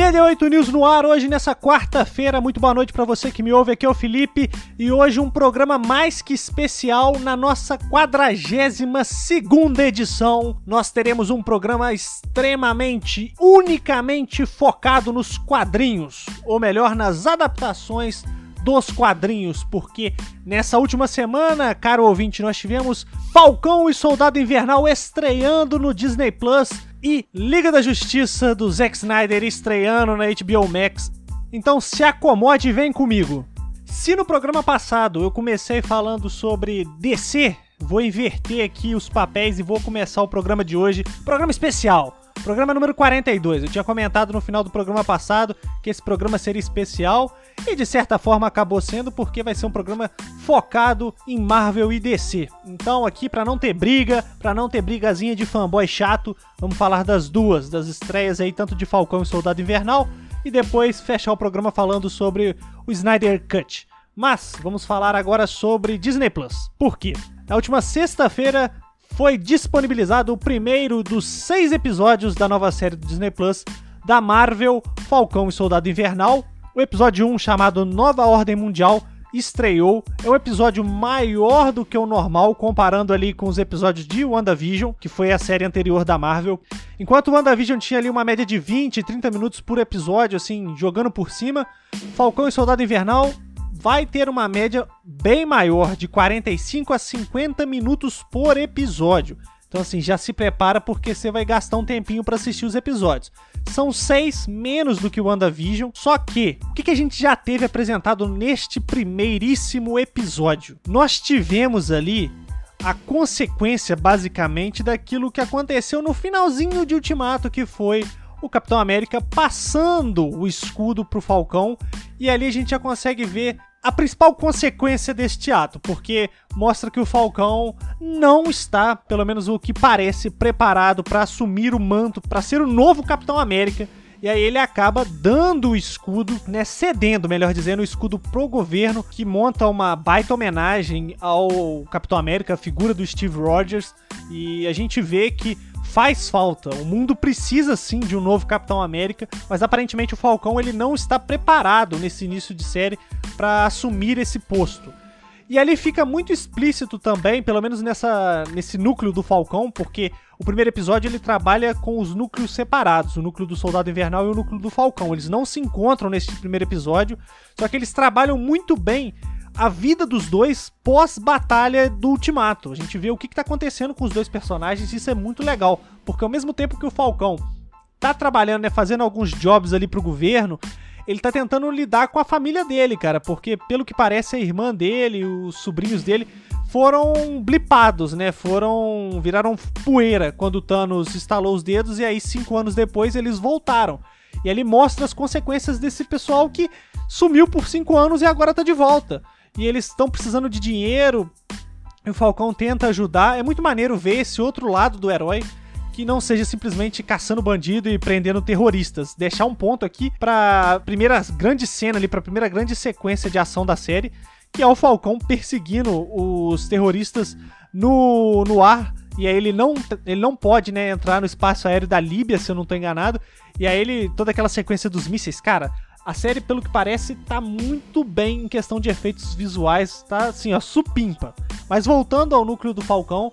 DD8 News no ar hoje nessa quarta-feira. Muito boa noite para você que me ouve. Aqui é o Felipe e hoje um programa mais que especial na nossa 42 segunda edição. Nós teremos um programa extremamente, unicamente focado nos quadrinhos, ou melhor, nas adaptações dos quadrinhos, porque nessa última semana, caro ouvinte, nós tivemos Falcão e Soldado Invernal estreando no Disney Plus e Liga da Justiça do Zack Snyder estreando na HBO Max. Então se acomode e vem comigo. Se no programa passado eu comecei falando sobre DC, vou inverter aqui os papéis e vou começar o programa de hoje, programa especial Programa número 42. Eu tinha comentado no final do programa passado que esse programa seria especial e de certa forma acabou sendo porque vai ser um programa focado em Marvel e DC. Então aqui para não ter briga, para não ter brigazinha de fanboy chato, vamos falar das duas, das estreias aí tanto de Falcão e Soldado Invernal e depois fechar o programa falando sobre o Snyder Cut. Mas vamos falar agora sobre Disney Plus. Por quê? Na última sexta-feira foi disponibilizado o primeiro dos seis episódios da nova série do Disney Plus da Marvel Falcão e Soldado Invernal. O episódio 1, chamado Nova Ordem Mundial, estreou. É um episódio maior do que o normal, comparando ali com os episódios de WandaVision, que foi a série anterior da Marvel. Enquanto WandaVision tinha ali uma média de 20, 30 minutos por episódio, assim, jogando por cima, Falcão e Soldado Invernal vai ter uma média bem maior, de 45 a 50 minutos por episódio. Então, assim, já se prepara porque você vai gastar um tempinho para assistir os episódios. São seis menos do que o WandaVision. Só que, o que a gente já teve apresentado neste primeiríssimo episódio? Nós tivemos ali a consequência, basicamente, daquilo que aconteceu no finalzinho de Ultimato, que foi o Capitão América passando o escudo pro Falcão. E ali a gente já consegue ver a principal consequência deste ato, porque mostra que o Falcão não está, pelo menos o que parece, preparado para assumir o manto, para ser o novo Capitão América. E aí ele acaba dando o escudo, né, cedendo, melhor dizendo, o escudo pro governo, que monta uma baita homenagem ao Capitão América, a figura do Steve Rogers, e a gente vê que faz falta. O mundo precisa sim de um novo Capitão América, mas aparentemente o Falcão ele não está preparado nesse início de série para assumir esse posto. E ali fica muito explícito também, pelo menos nessa, nesse núcleo do Falcão, porque o primeiro episódio ele trabalha com os núcleos separados, o núcleo do Soldado Invernal e o núcleo do Falcão. Eles não se encontram nesse primeiro episódio, só que eles trabalham muito bem a vida dos dois pós-batalha do Ultimato. A gente vê o que, está acontecendo com os dois personagens, isso é muito legal, porque ao mesmo tempo que o Falcão tá trabalhando, né, fazendo alguns jobs ali pro governo, ele tá tentando lidar com a família dele, cara, porque pelo que parece a irmã dele, os sobrinhos dele foram blipados, né? Foram viraram poeira quando o Thanos estalou os dedos e aí cinco anos depois eles voltaram. E ele mostra as consequências desse pessoal que sumiu por cinco anos e agora tá de volta e eles estão precisando de dinheiro. E o Falcão tenta ajudar. É muito maneiro ver esse outro lado do herói que não seja simplesmente caçando bandido e prendendo terroristas. Deixar um ponto aqui para primeira grande cena ali, para primeira grande sequência de ação da série, que é o Falcão perseguindo os terroristas no, no ar. E aí ele não, ele não pode, né, entrar no espaço aéreo da Líbia, se eu não estou enganado. E aí ele toda aquela sequência dos mísseis, cara, a série, pelo que parece, tá muito bem em questão de efeitos visuais, tá assim, ó, supimpa. Mas voltando ao núcleo do Falcão,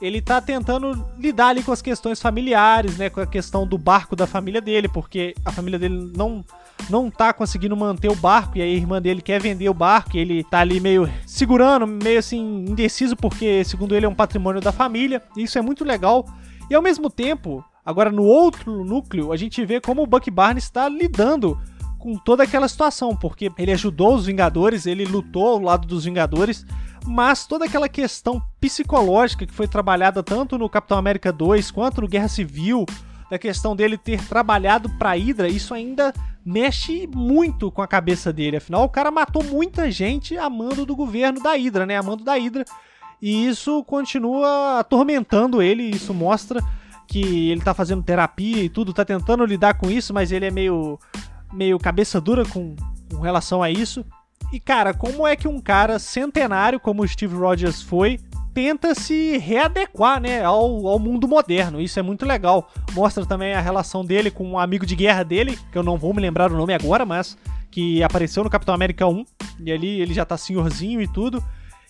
ele tá tentando lidar ali com as questões familiares, né, com a questão do barco da família dele, porque a família dele não não tá conseguindo manter o barco e a irmã dele quer vender o barco e ele tá ali meio segurando, meio assim indeciso porque segundo ele é um patrimônio da família. E isso é muito legal. E ao mesmo tempo, agora no outro núcleo, a gente vê como o Buck Barnes está lidando com toda aquela situação, porque ele ajudou os Vingadores, ele lutou ao lado dos Vingadores, mas toda aquela questão psicológica que foi trabalhada tanto no Capitão América 2 quanto no Guerra Civil, da questão dele ter trabalhado para Hydra, isso ainda mexe muito com a cabeça dele. Afinal, o cara matou muita gente a mando do governo da Hydra, né? A mando da Hydra. E isso continua atormentando ele, isso mostra que ele tá fazendo terapia e tudo, tá tentando lidar com isso, mas ele é meio meio cabeça dura com, com relação a isso. E cara, como é que um cara centenário como o Steve Rogers foi, tenta se readequar, né, ao, ao mundo moderno. Isso é muito legal. Mostra também a relação dele com um amigo de guerra dele, que eu não vou me lembrar o nome agora, mas que apareceu no Capitão América 1, e ali ele já tá senhorzinho e tudo.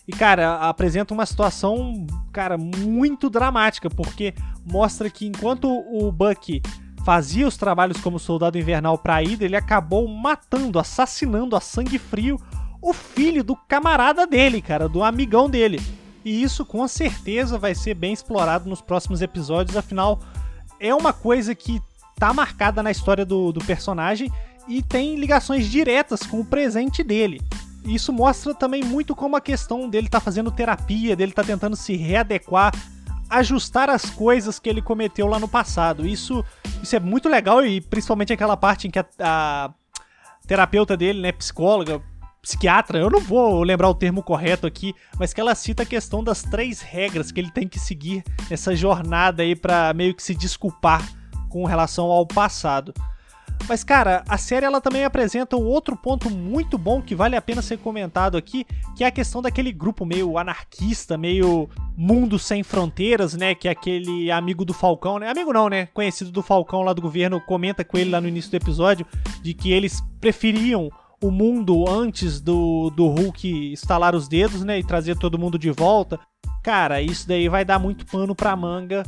E, cara, apresenta uma situação, cara, muito dramática, porque mostra que enquanto o Bucky fazia os trabalhos como soldado invernal pra Ida, ele acabou matando, assassinando a sangue frio o filho do camarada dele, cara, do amigão dele. E isso com certeza vai ser bem explorado nos próximos episódios, afinal, é uma coisa que tá marcada na história do, do personagem e tem ligações diretas com o presente dele. Isso mostra também muito como a questão dele tá fazendo terapia, dele tá tentando se readequar, ajustar as coisas que ele cometeu lá no passado. Isso, isso é muito legal e principalmente aquela parte em que a, a terapeuta dele, né, psicóloga, psiquiatra, eu não vou lembrar o termo correto aqui, mas que ela cita a questão das três regras que ele tem que seguir nessa jornada aí para meio que se desculpar com relação ao passado. Mas cara, a série ela também apresenta um outro ponto muito bom que vale a pena ser comentado aqui, que é a questão daquele grupo meio anarquista, meio mundo sem fronteiras, né, que é aquele amigo do Falcão, né? Amigo não, né? Conhecido do Falcão lá do governo, comenta com ele lá no início do episódio de que eles preferiam o mundo antes do, do Hulk estalar os dedos, né? E trazer todo mundo de volta. Cara, isso daí vai dar muito pano pra manga.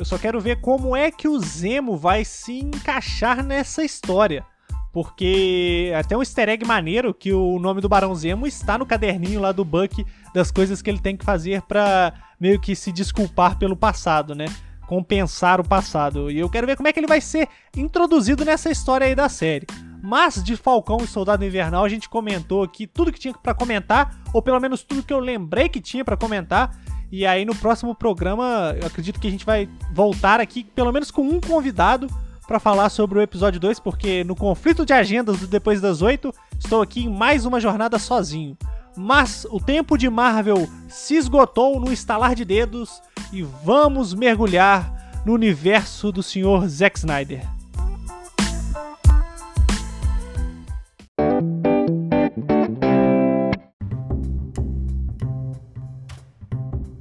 Eu só quero ver como é que o Zemo vai se encaixar nessa história. Porque até um easter egg maneiro que o nome do Barão Zemo está no caderninho lá do Buck das coisas que ele tem que fazer para meio que se desculpar pelo passado, né? Compensar o passado. E eu quero ver como é que ele vai ser introduzido nessa história aí da série. Mas de Falcão e Soldado Invernal a gente comentou aqui tudo que tinha para comentar, ou pelo menos tudo que eu lembrei que tinha para comentar. E aí no próximo programa, eu acredito que a gente vai voltar aqui pelo menos com um convidado para falar sobre o episódio 2, porque no conflito de agendas do Depois das Oito, estou aqui em mais uma jornada sozinho. Mas o tempo de Marvel se esgotou no estalar de dedos e vamos mergulhar no universo do Sr. Zack Snyder.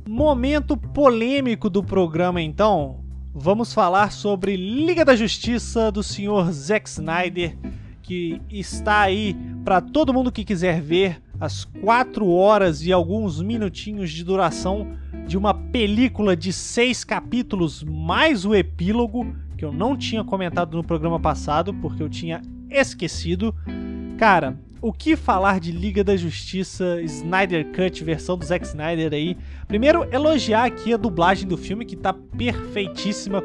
Momento polêmico do programa, então. Vamos falar sobre Liga da Justiça do Sr. Zack Snyder, que está aí para todo mundo que quiser ver as 4 horas e alguns minutinhos de duração de uma película de seis capítulos mais o epílogo, que eu não tinha comentado no programa passado porque eu tinha esquecido. Cara, o que falar de Liga da Justiça Snyder Cut, versão do Zack Snyder aí? Primeiro, elogiar aqui a dublagem do filme, que tá perfeitíssima,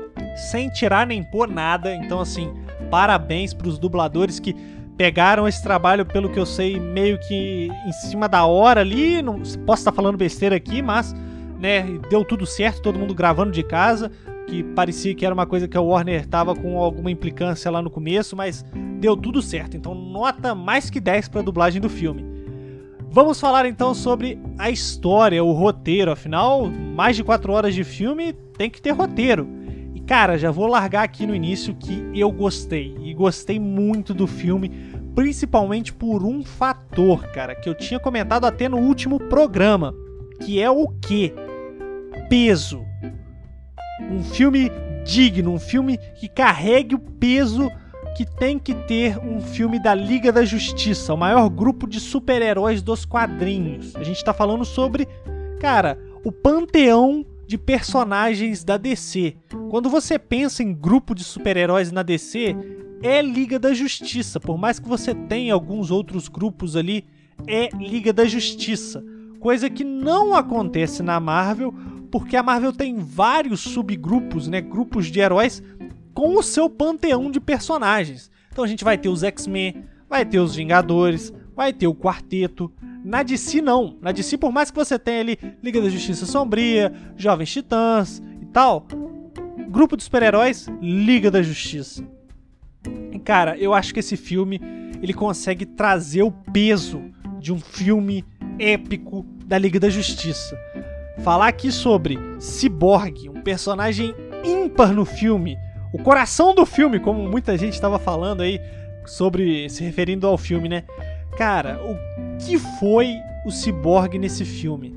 sem tirar nem pôr nada. Então, assim, parabéns pros dubladores que pegaram esse trabalho, pelo que eu sei, meio que em cima da hora ali. Não posso estar falando besteira aqui, mas né, deu tudo certo, todo mundo gravando de casa que parecia que era uma coisa que a Warner tava com alguma implicância lá no começo, mas deu tudo certo. Então, nota mais que 10 para a dublagem do filme. Vamos falar então sobre a história, o roteiro. Afinal, mais de 4 horas de filme tem que ter roteiro. E cara, já vou largar aqui no início que eu gostei. E gostei muito do filme, principalmente por um fator, cara, que eu tinha comentado até no último programa, que é o que? Peso um filme digno, um filme que carregue o peso que tem que ter um filme da Liga da Justiça, o maior grupo de super-heróis dos quadrinhos. A gente tá falando sobre, cara, o panteão de personagens da DC. Quando você pensa em grupo de super-heróis na DC, é Liga da Justiça. Por mais que você tenha alguns outros grupos ali, é Liga da Justiça. Coisa que não acontece na Marvel, porque a Marvel tem vários subgrupos, né, grupos de heróis com o seu panteão de personagens. Então a gente vai ter os X-Men, vai ter os Vingadores, vai ter o Quarteto. Na DC não. Na DC, por mais que você tenha ali Liga da Justiça Sombria, Jovens Titãs e tal, grupo de super-heróis, Liga da Justiça. E cara, eu acho que esse filme ele consegue trazer o peso de um filme épico da Liga da Justiça falar aqui sobre Cyborg, um personagem ímpar no filme, o coração do filme, como muita gente estava falando aí sobre se referindo ao filme, né? Cara, o que foi o Cyborg nesse filme?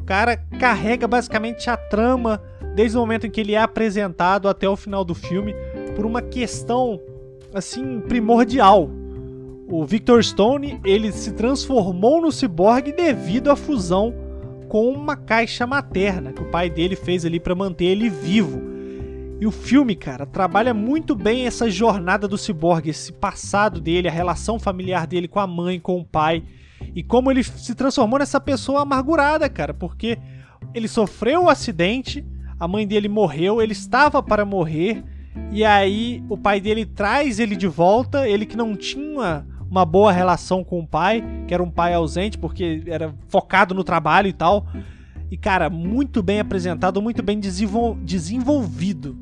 O cara carrega basicamente a trama desde o momento em que ele é apresentado até o final do filme por uma questão assim primordial. O Victor Stone, ele se transformou no ciborgue devido à fusão com uma caixa materna que o pai dele fez ali para manter ele vivo. E o filme, cara, trabalha muito bem essa jornada do ciborgue, esse passado dele, a relação familiar dele com a mãe, com o pai, e como ele se transformou nessa pessoa amargurada, cara, porque ele sofreu o um acidente, a mãe dele morreu, ele estava para morrer, e aí o pai dele traz ele de volta, ele que não tinha uma boa relação com o pai, que era um pai ausente porque era focado no trabalho e tal. E cara, muito bem apresentado, muito bem desenvol desenvolvido.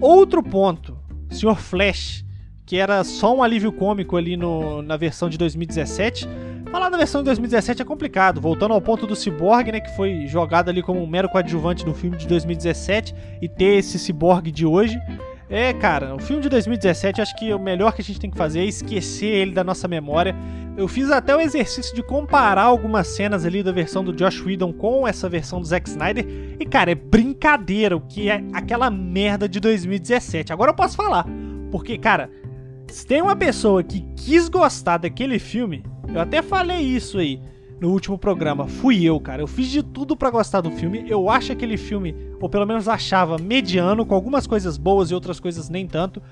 Outro ponto, Sr. Flash, que era só um alívio cômico ali no, na versão de 2017. Falar da versão de 2017 é complicado, voltando ao ponto do Cyborg, né, que foi jogado ali como um mero coadjuvante no filme de 2017 e ter esse Cyborg de hoje. É, cara, o filme de 2017 acho que o melhor que a gente tem que fazer é esquecer ele da nossa memória. Eu fiz até o exercício de comparar algumas cenas ali da versão do Josh Whedon com essa versão do Zack Snyder. E, cara, é brincadeira o que é aquela merda de 2017. Agora eu posso falar. Porque, cara, se tem uma pessoa que quis gostar daquele filme, eu até falei isso aí no último programa. Fui eu, cara. Eu fiz de tudo para gostar do filme. Eu acho aquele filme, ou pelo menos achava, mediano, com algumas coisas boas e outras coisas nem tanto.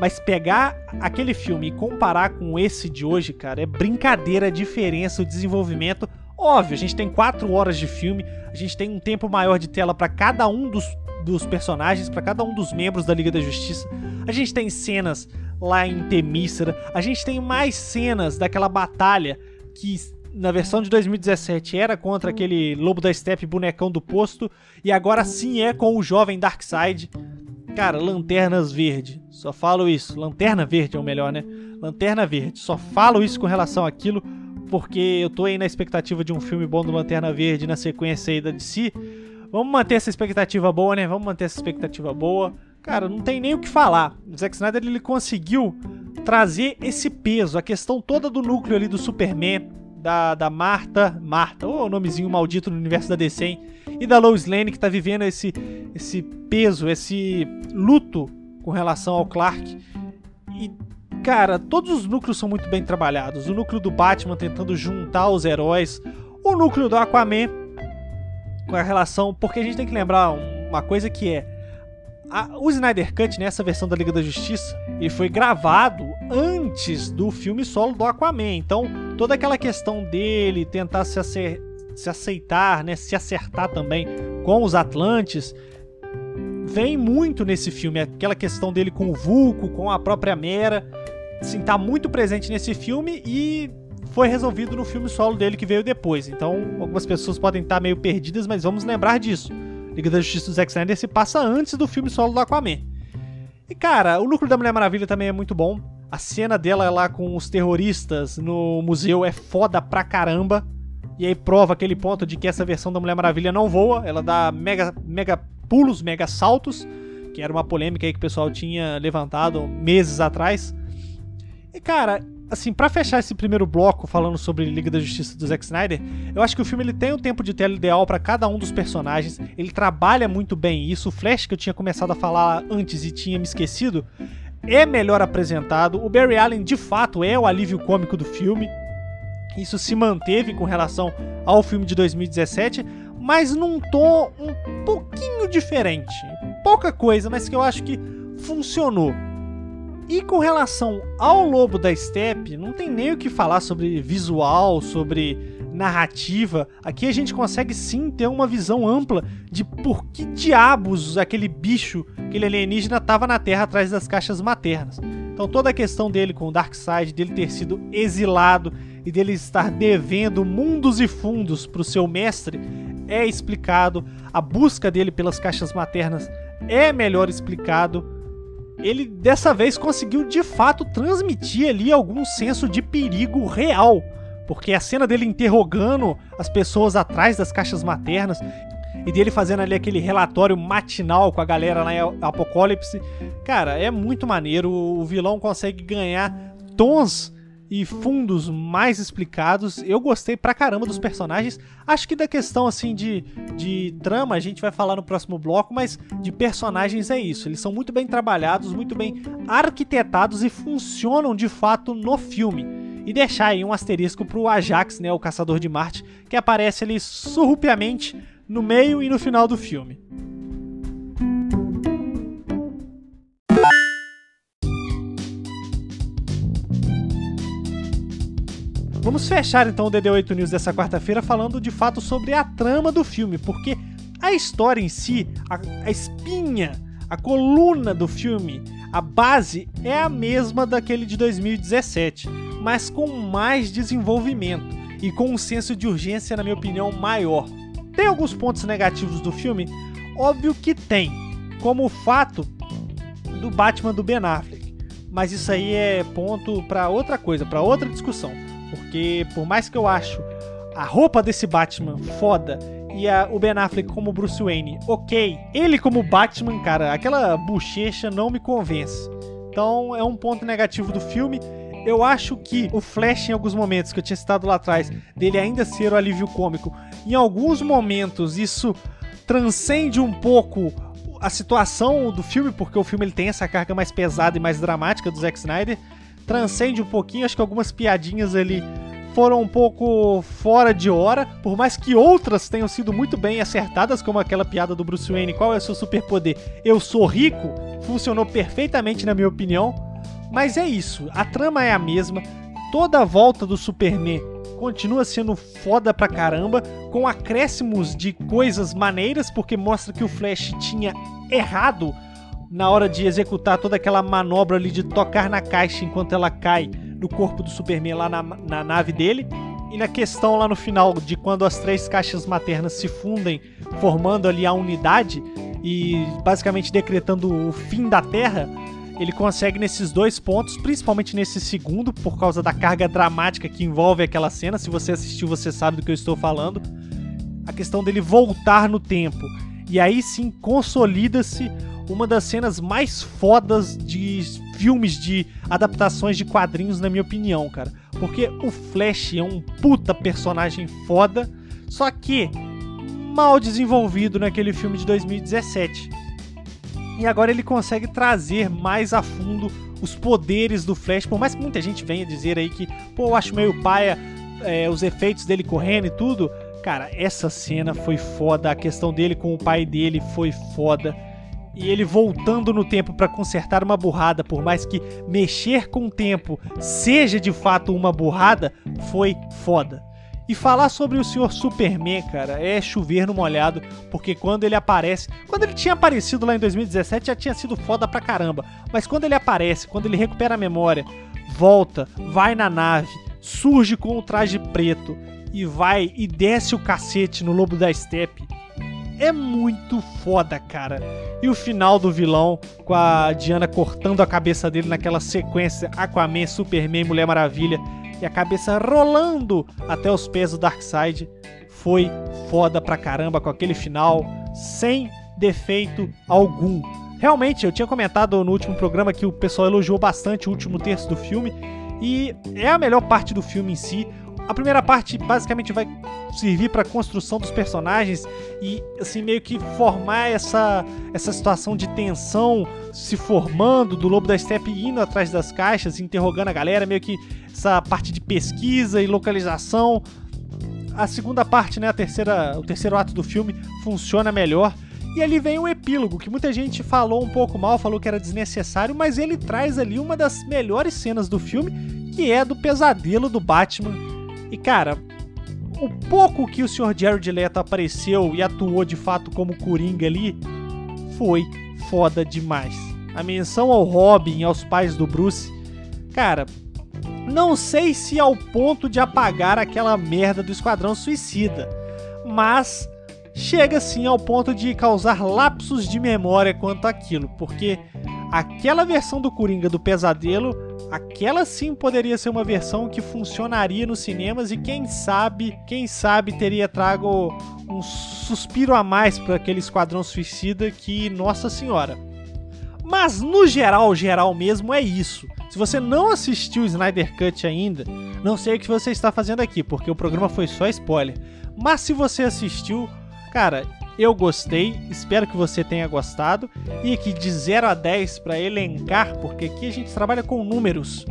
Mas pegar aquele filme e comparar com esse de hoje, cara, é brincadeira a diferença, o desenvolvimento. Óbvio, a gente tem quatro horas de filme, a gente tem um tempo maior de tela para cada um dos, dos personagens, para cada um dos membros da Liga da Justiça. A gente tem cenas lá em Temícera, a gente tem mais cenas daquela batalha que na versão de 2017 era contra aquele Lobo da Steppe bonecão do posto e agora sim é com o jovem Darkseid. Cara, Lanternas Verde. Só falo isso. Lanterna Verde é o melhor, né? Lanterna Verde. Só falo isso com relação àquilo porque eu tô aí na expectativa de um filme bom do Lanterna Verde na sequência aí da DC. Vamos manter essa expectativa boa, né? Vamos manter essa expectativa boa. Cara, não tem nem o que falar. O Zack Snyder ele conseguiu trazer esse peso, a questão toda do núcleo ali do Superman, da, da Marta, Marta, o oh, nomezinho maldito no universo da DC, hein? e da Lois Lane que tá vivendo esse, esse peso, esse luto com relação ao Clark. E, cara, todos os núcleos são muito bem trabalhados. O núcleo do Batman tentando juntar os heróis, o núcleo do Aquaman com a relação, porque a gente tem que lembrar uma coisa que é a, o Snyder Cut, nessa né, versão da Liga da Justiça, ele foi gravado antes do filme solo do Aquaman. Então, toda aquela questão dele tentar se, acer se aceitar, né, se acertar também com os Atlantes, vem muito nesse filme. Aquela questão dele com o Vulco, com a própria Mera, assim, tá muito presente nesse filme e foi resolvido no filme solo dele que veio depois. Então, algumas pessoas podem estar meio perdidas, mas vamos lembrar disso. Liga da Justiça do Zack Snyder se passa antes do filme solo do Aquaman. E cara, o núcleo da Mulher Maravilha também é muito bom. A cena dela lá com os terroristas no museu é foda pra caramba. E aí prova aquele ponto de que essa versão da Mulher Maravilha não voa, ela dá mega, mega pulos, mega saltos, que era uma polêmica aí que o pessoal tinha levantado meses atrás. E cara, assim, para fechar esse primeiro bloco falando sobre Liga da Justiça do Zack Snyder, eu acho que o filme ele tem um tempo de tela ideal para cada um dos personagens. Ele trabalha muito bem isso. O Flash que eu tinha começado a falar antes e tinha me esquecido é melhor apresentado. O Barry Allen de fato é o alívio cômico do filme. Isso se manteve com relação ao filme de 2017, mas num tom um pouquinho diferente. Pouca coisa, mas que eu acho que funcionou. E com relação ao Lobo da Steppe, não tem nem o que falar sobre visual, sobre narrativa. Aqui a gente consegue sim ter uma visão ampla de por que diabos aquele bicho, aquele alienígena, estava na Terra atrás das caixas maternas. Então toda a questão dele com o Darkseid, dele ter sido exilado e dele estar devendo mundos e fundos para o seu mestre é explicado. A busca dele pelas caixas maternas é melhor explicado ele dessa vez conseguiu de fato transmitir ali algum senso de perigo real. Porque a cena dele interrogando as pessoas atrás das caixas maternas e dele fazendo ali aquele relatório matinal com a galera lá em Apocalipse, cara, é muito maneiro. O vilão consegue ganhar tons e fundos mais explicados. Eu gostei pra caramba dos personagens. Acho que da questão assim de, de trama a gente vai falar no próximo bloco, mas de personagens é isso. Eles são muito bem trabalhados, muito bem arquitetados e funcionam de fato no filme. E deixar aí um asterisco pro Ajax, né, o caçador de Marte, que aparece ali surrupiamente no meio e no final do filme. Vamos fechar então o DD8 News dessa quarta-feira falando de fato sobre a trama do filme, porque a história em si, a, a espinha, a coluna do filme, a base é a mesma daquele de 2017, mas com mais desenvolvimento e com um senso de urgência, na minha opinião, maior. Tem alguns pontos negativos do filme? Óbvio que tem, como o fato do Batman do Ben Affleck. Mas isso aí é ponto para outra coisa, para outra discussão. Porque por mais que eu acho a roupa desse Batman foda e a, o Ben Affleck como Bruce Wayne, ok. Ele como Batman, cara, aquela bochecha não me convence. Então é um ponto negativo do filme. Eu acho que o Flash, em alguns momentos, que eu tinha citado lá atrás, dele ainda ser o alívio cômico, em alguns momentos isso transcende um pouco a situação do filme, porque o filme ele tem essa carga mais pesada e mais dramática do Zack Snyder transcende um pouquinho. Acho que algumas piadinhas ali foram um pouco fora de hora, por mais que outras tenham sido muito bem acertadas, como aquela piada do Bruce Wayne: qual é o seu superpoder? Eu sou rico. Funcionou perfeitamente, na minha opinião. Mas é isso, a trama é a mesma. Toda a volta do Superman continua sendo foda pra caramba, com acréscimos de coisas maneiras, porque mostra que o Flash tinha errado na hora de executar toda aquela manobra ali de tocar na caixa enquanto ela cai no corpo do Superman lá na, na nave dele. E na questão lá no final de quando as três caixas maternas se fundem, formando ali a unidade e basicamente decretando o fim da Terra, ele consegue nesses dois pontos, principalmente nesse segundo, por causa da carga dramática que envolve aquela cena. Se você assistiu, você sabe do que eu estou falando. A questão dele voltar no tempo. E aí sim consolida-se uma das cenas mais fodas de filmes de adaptações de quadrinhos, na minha opinião, cara. Porque o Flash é um puta personagem foda, só que mal desenvolvido naquele filme de 2017. E agora ele consegue trazer mais a fundo os poderes do Flash, por mais que muita gente venha dizer aí que, pô, eu acho meio paia é, os efeitos dele correndo e tudo. Cara, essa cena foi foda, a questão dele com o pai dele foi foda e ele voltando no tempo para consertar uma burrada, por mais que mexer com o tempo seja de fato uma burrada, foi foda. E falar sobre o senhor Superman, cara, é chover no molhado, porque quando ele aparece. Quando ele tinha aparecido lá em 2017 já tinha sido foda pra caramba. Mas quando ele aparece, quando ele recupera a memória, volta, vai na nave, surge com o traje preto e vai e desce o cacete no lobo da steppe é muito foda, cara. E o final do vilão, com a Diana cortando a cabeça dele naquela sequência Aquaman, Superman, Mulher Maravilha, e a cabeça rolando até os pés do Darkseid, foi foda pra caramba com aquele final, sem defeito algum. Realmente, eu tinha comentado no último programa que o pessoal elogiou bastante o último terço do filme, e é a melhor parte do filme em si. A primeira parte basicamente vai servir para construção dos personagens e assim meio que formar essa essa situação de tensão se formando do Lobo da Steppe indo atrás das caixas, interrogando a galera, meio que essa parte de pesquisa e localização. A segunda parte, né, a terceira, o terceiro ato do filme funciona melhor. E ali vem o epílogo, que muita gente falou um pouco mal, falou que era desnecessário, mas ele traz ali uma das melhores cenas do filme, que é do pesadelo do Batman e cara, o pouco que o Sr. Jared Leto apareceu e atuou de fato como Coringa ali foi foda demais. A menção ao Robin e aos pais do Bruce, cara, não sei se ao ponto de apagar aquela merda do Esquadrão Suicida, mas chega sim ao ponto de causar lapsos de memória quanto àquilo, porque aquela versão do Coringa do Pesadelo aquela sim poderia ser uma versão que funcionaria nos cinemas e quem sabe, quem sabe teria trago um suspiro a mais para aquele Esquadrão Suicida que, nossa senhora. Mas no geral, geral mesmo é isso. Se você não assistiu o Snyder Cut ainda, não sei o que você está fazendo aqui, porque o programa foi só spoiler. Mas se você assistiu, cara, eu gostei, espero que você tenha gostado. E aqui de 0 a 10 para elencar, porque aqui a gente trabalha com números.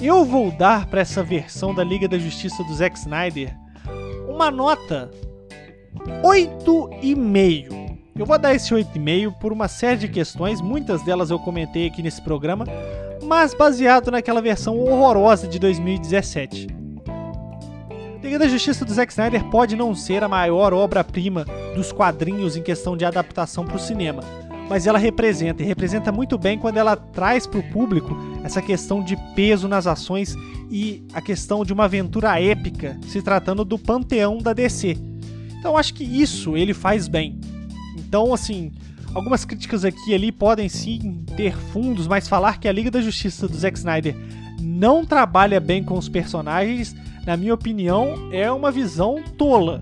Eu vou dar para essa versão da Liga da Justiça do Zack Snyder uma nota 8,5. Eu vou dar esse 8,5 por uma série de questões, muitas delas eu comentei aqui nesse programa, mas baseado naquela versão horrorosa de 2017. Liga da Justiça do Zack Snyder pode não ser a maior obra-prima dos quadrinhos em questão de adaptação para o cinema, mas ela representa, e representa muito bem quando ela traz para o público essa questão de peso nas ações e a questão de uma aventura épica, se tratando do panteão da DC. Então acho que isso ele faz bem. Então, assim, algumas críticas aqui e ali podem sim ter fundos, mas falar que a Liga da Justiça do Zack Snyder não trabalha bem com os personagens, na minha opinião, é uma visão tola.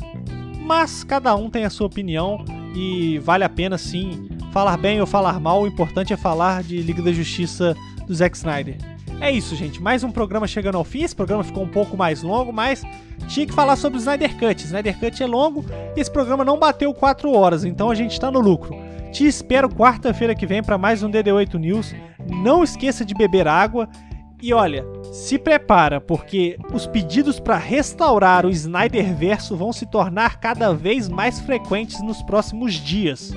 Mas cada um tem a sua opinião e vale a pena sim falar bem ou falar mal, o importante é falar de Liga da Justiça do Zack Snyder. É isso, gente. Mais um programa chegando ao fim. Esse programa ficou um pouco mais longo, mas tinha que falar sobre o Snyder Cut. Snyder Cut é longo e esse programa não bateu 4 horas, então a gente está no lucro. Te espero quarta-feira que vem para mais um DD8 News. Não esqueça de beber água e olha, se prepara porque os pedidos para restaurar o Snyder Verso vão se tornar cada vez mais frequentes nos próximos dias.